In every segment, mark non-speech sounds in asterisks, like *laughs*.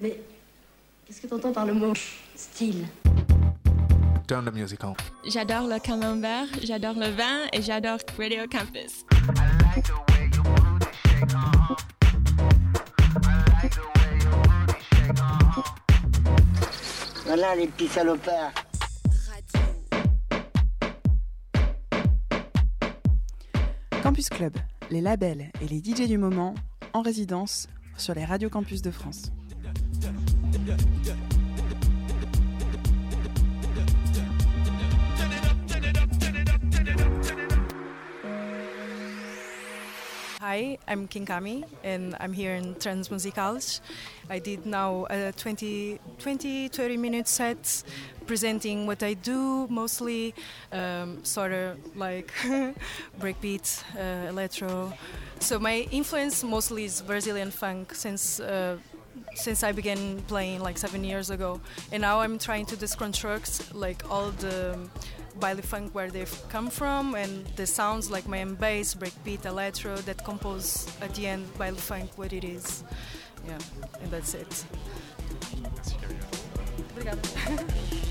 Mais qu'est-ce que t'entends par le mot style? Turn the music on. J'adore le camembert, j'adore le vin et j'adore Radio Campus. Voilà les petits salopards. Campus Club, les labels et les DJ du moment en résidence sur les radios campus de France. Hi, I'm Kinkami and I'm here in Transmusicals. I did now a 20, 20 30 minute set presenting what I do, mostly um, sort of like *laughs* breakbeat, uh, electro. So my influence mostly is Brazilian funk since. Uh, since I began playing like seven years ago, and now I'm trying to deconstruct like all the um, baile funk where they've come from and the sounds like my bass, breakbeat, electro that compose at the end baile funk what it is. Yeah, and that's it. Obrigada. *laughs*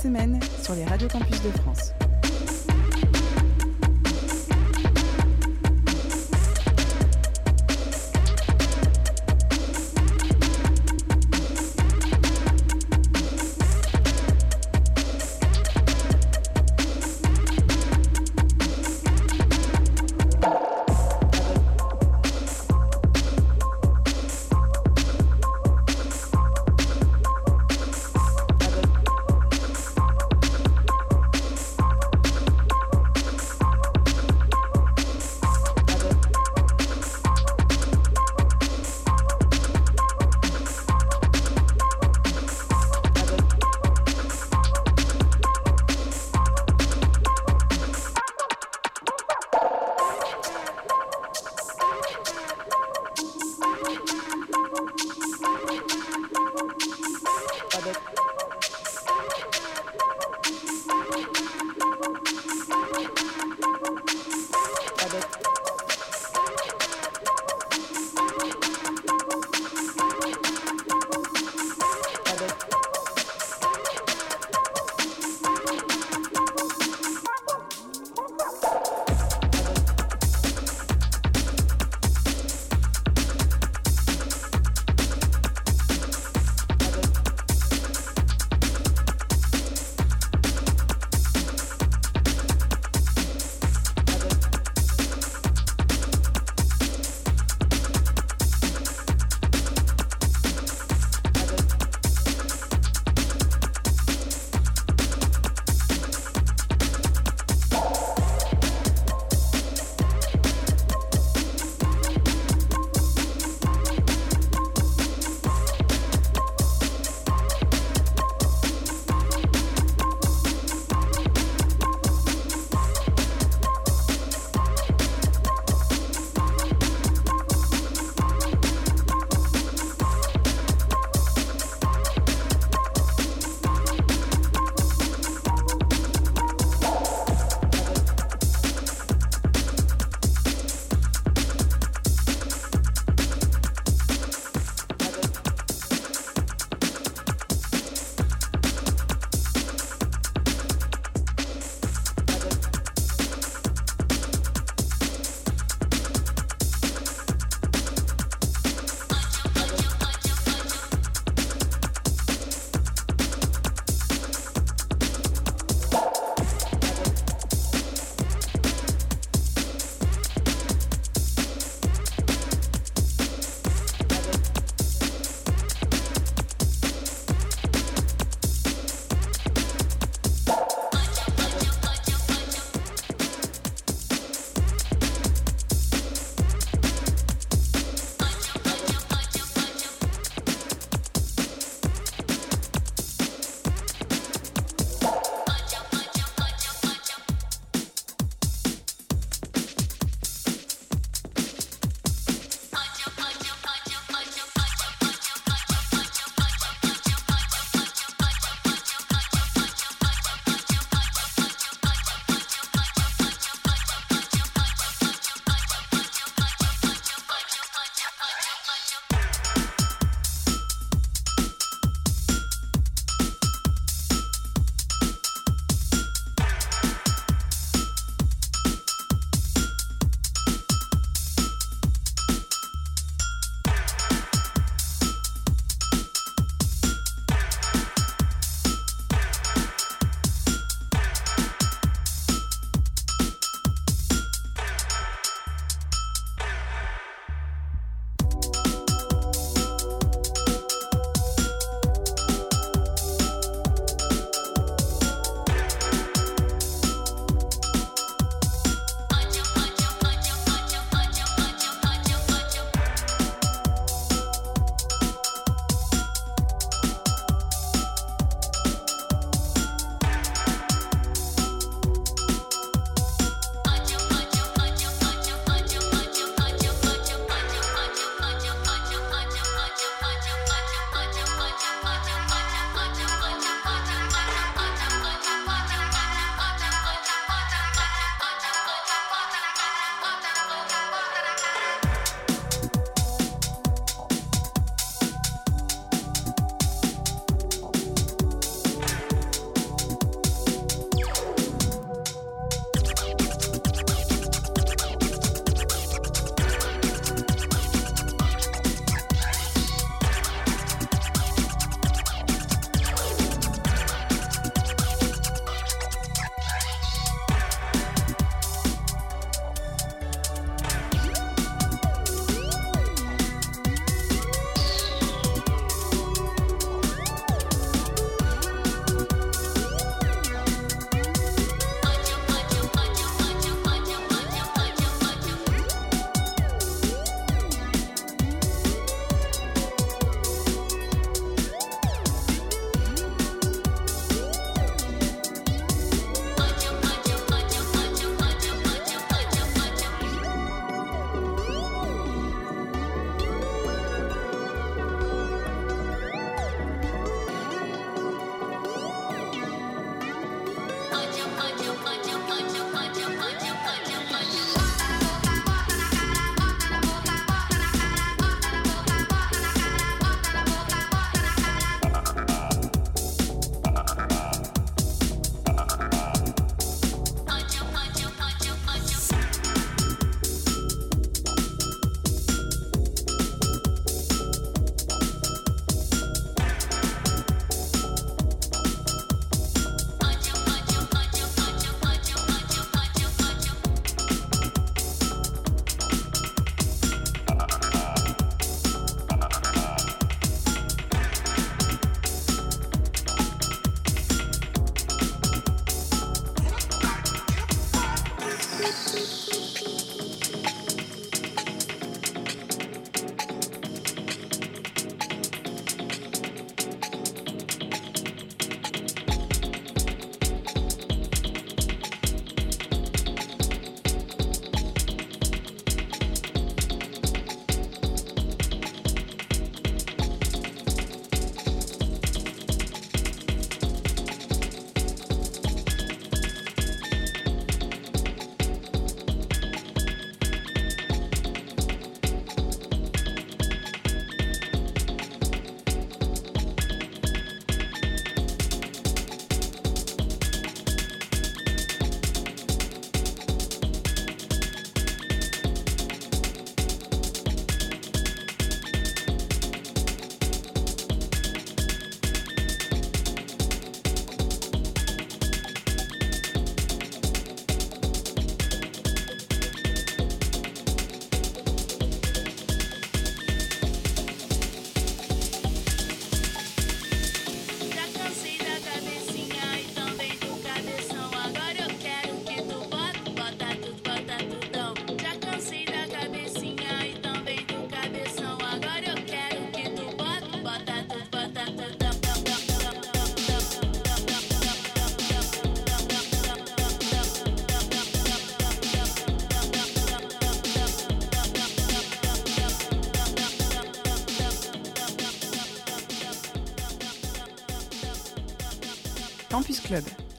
semaine sur les radios campus de France.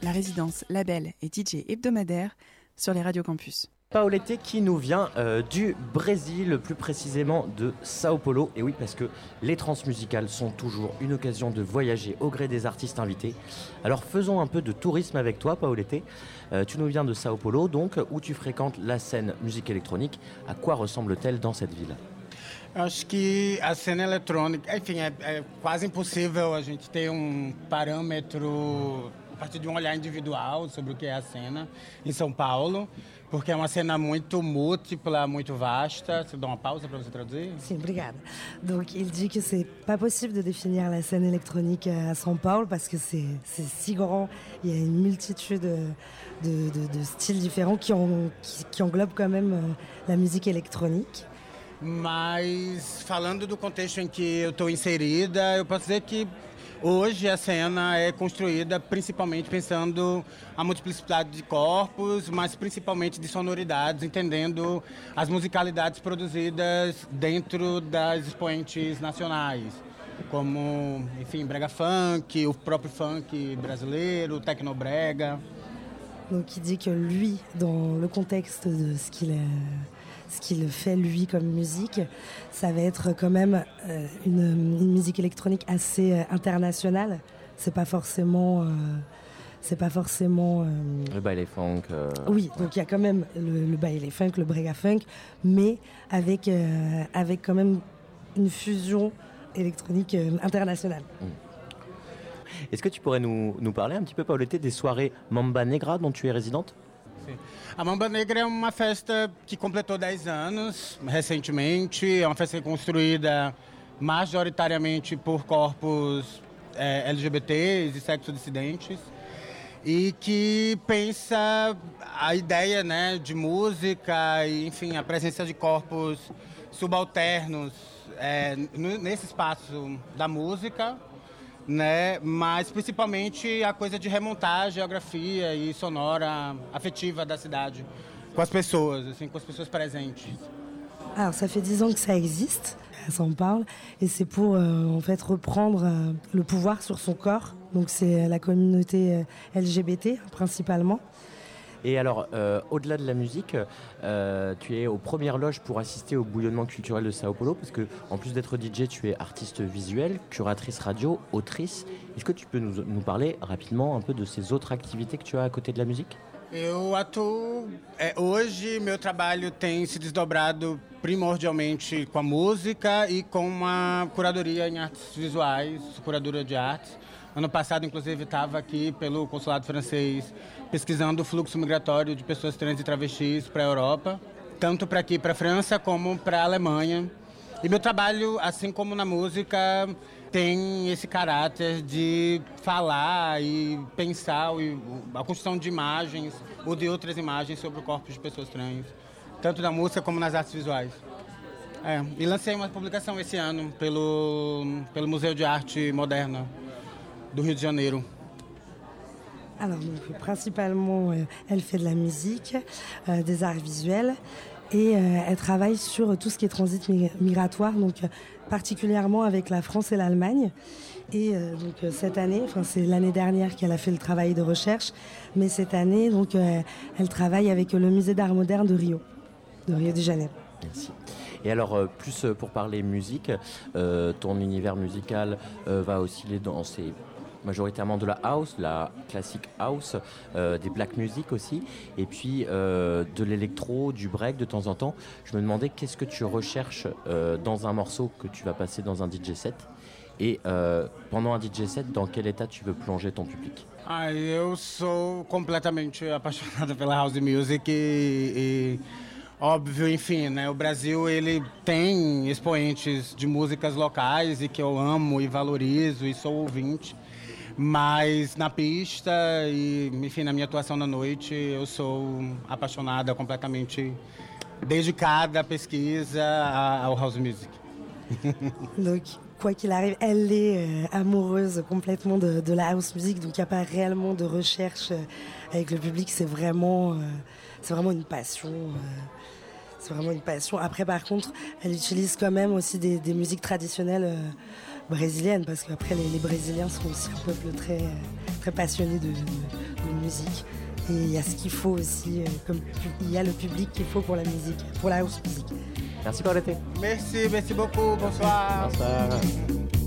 La résidence, label et DJ hebdomadaire sur les radios campus. Paolette qui nous vient euh, du Brésil, plus précisément de Sao Paulo. Et oui, parce que les transmusicales sont toujours une occasion de voyager au gré des artistes invités. Alors faisons un peu de tourisme avec toi, Paolette. Euh, tu nous viens de Sao Paulo, donc, où tu fréquentes la scène musique électronique. À quoi ressemble-t-elle dans cette ville? Acho que a cena eletrônica, enfim, é, é quase impossível a gente ter um parâmetro partir de um olhar individual sobre o que é a cena em São Paulo, porque é uma cena muito múltipla, muito vasta. Você dá uma pausa para você traduzir? Sim, obrigada. Donc il dit que c'est pas possible de définir la scène électronique à São Paulo parce que c'est c'est si grand, il y a une multitude de, de, de styles différents qui, ont, qui, qui englobent quand même euh, la musique électronique. Mas falando do contexto em que eu estou inserida, eu posso dizer que hoje a cena é construída principalmente pensando a multiplicidade de corpos, mas principalmente de sonoridades, entendendo as musicalidades produzidas dentro das expoentes nacionais. Como, enfim, brega funk, o próprio funk brasileiro, tecnobrega. Donc il dit que lui, dans le contexte de ce qu'il ce qu'il fait lui comme musique, ça va être quand même euh, une, une musique électronique assez euh, internationale. C'est pas forcément, euh, c'est pas forcément. Le baile funk. Oui, donc il y a quand même le, le baile funk, le brega funk, mais avec avec quand même une fusion électronique internationale. Est-ce que tu pourrais nous, nous parler un petit peu, Paolette, des soirées Mamba Negra dont tu es résidente? A Mamba Negra é uma festa que completou 10 anos recentemente. É uma festa construída majoritariamente por corpos eh, LGBTs e sexo dissidentes e que pensa a ideia né, de música e, enfim, a presença de corpos subalternos no- nesse espaço da música, né? Mas principalmente a coisa de remontar a geografia e sonora afetiva da cidade com as pessoas, assim, com as pessoas presentes. Alors, ça fait dix ans que ça existe, ça en parle, et c'est pour euh, en fait reprendre euh, le pouvoir sur son corps. Donc, c'est la communauté euh, LGBT principalement. Et alors, euh, au-delà de la musique, euh, tu es aux premières loges pour assister au bouillonnement culturel de Sao Paulo, parce que en plus d'être DJ, tu es artiste visuel, curatrice radio, autrice. Est-ce que tu peux nous, nous parler rapidement un peu de ces autres activités que tu as à côté de la musique? Eu atuo. é, hoje, meu trabalho tem se desdobrado primordialmente com a música e com a curadoria em artes visuais, curadora de artes. Ano passado, inclusive, estava aqui pelo consulado francês pesquisando o fluxo migratório de pessoas trans e travestis para a Europa, tanto para aqui, para a França, como para a Alemanha. E meu trabalho, assim como na música, tem esse caráter de falar e pensar a construção de imagens ou de outras imagens sobre o corpo de pessoas trans, tanto na música como nas artes visuais. É, e lancei uma publicação esse ano pelo, pelo Museu de Arte Moderna do Rio de Janeiro. Alors, principalement, euh, elle fait de la musique, euh, des arts visuels, et euh, elle travaille sur tout ce qui est transit mi- migratoire, donc particulièrement avec la France et l'Allemagne. Et donc cette année, enfin c'est l'année dernière qu'elle a fait le travail de recherche, mais cette année, donc elle travaille avec le musée d'art moderne de Rio, de Rio de Janeiro. Merci. Et alors, plus pour parler musique, ton univers musical va osciller dans ces majoritairement de la house, la classique house, euh, des black music aussi, et puis euh, de l'électro, du break de temps en temps. Je me demandais qu'est-ce que tu recherches euh, dans un morceau que tu vas passer dans un DJ set, et euh, pendant un DJ set, dans quel état tu veux plonger ton public? Ah, eu sou completamente apaixonada pela house music e, e, óbvio, enfim, né? O Brasil ele tem expoentes de músicas locais e que eu amo e valorizo e sou ouvinte. Mas na pista e, enfim, na minha atuação na noite, eu sou apaixonada, completamente dedicada à pesquisa ao house music. *laughs* Donc, quoi qu'il arrive, elle est euh, amoureuse complètement de, la house music, donc il n'y a pas réellement de recherche euh, avec le public, c'est vraiment, euh, vraiment une passion. c'est vraiment une passion. Après, par contre, elle utilise quand même aussi des, musiques traditionnelles brésilienne, parce qu'après les, les Brésiliens sont aussi un peuple très, très passionné de, de- de musique. Et il y a ce qu'il faut aussi, euh, comme il y a le public qu'il faut pour la musique, pour la house music. Merci pour l'été. Merci, merci beaucoup. Bonsoir. Bonsoir.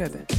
Club.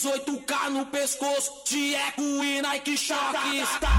18k no pescoço, Tieco e Nike Shock. Tá, tá, tá,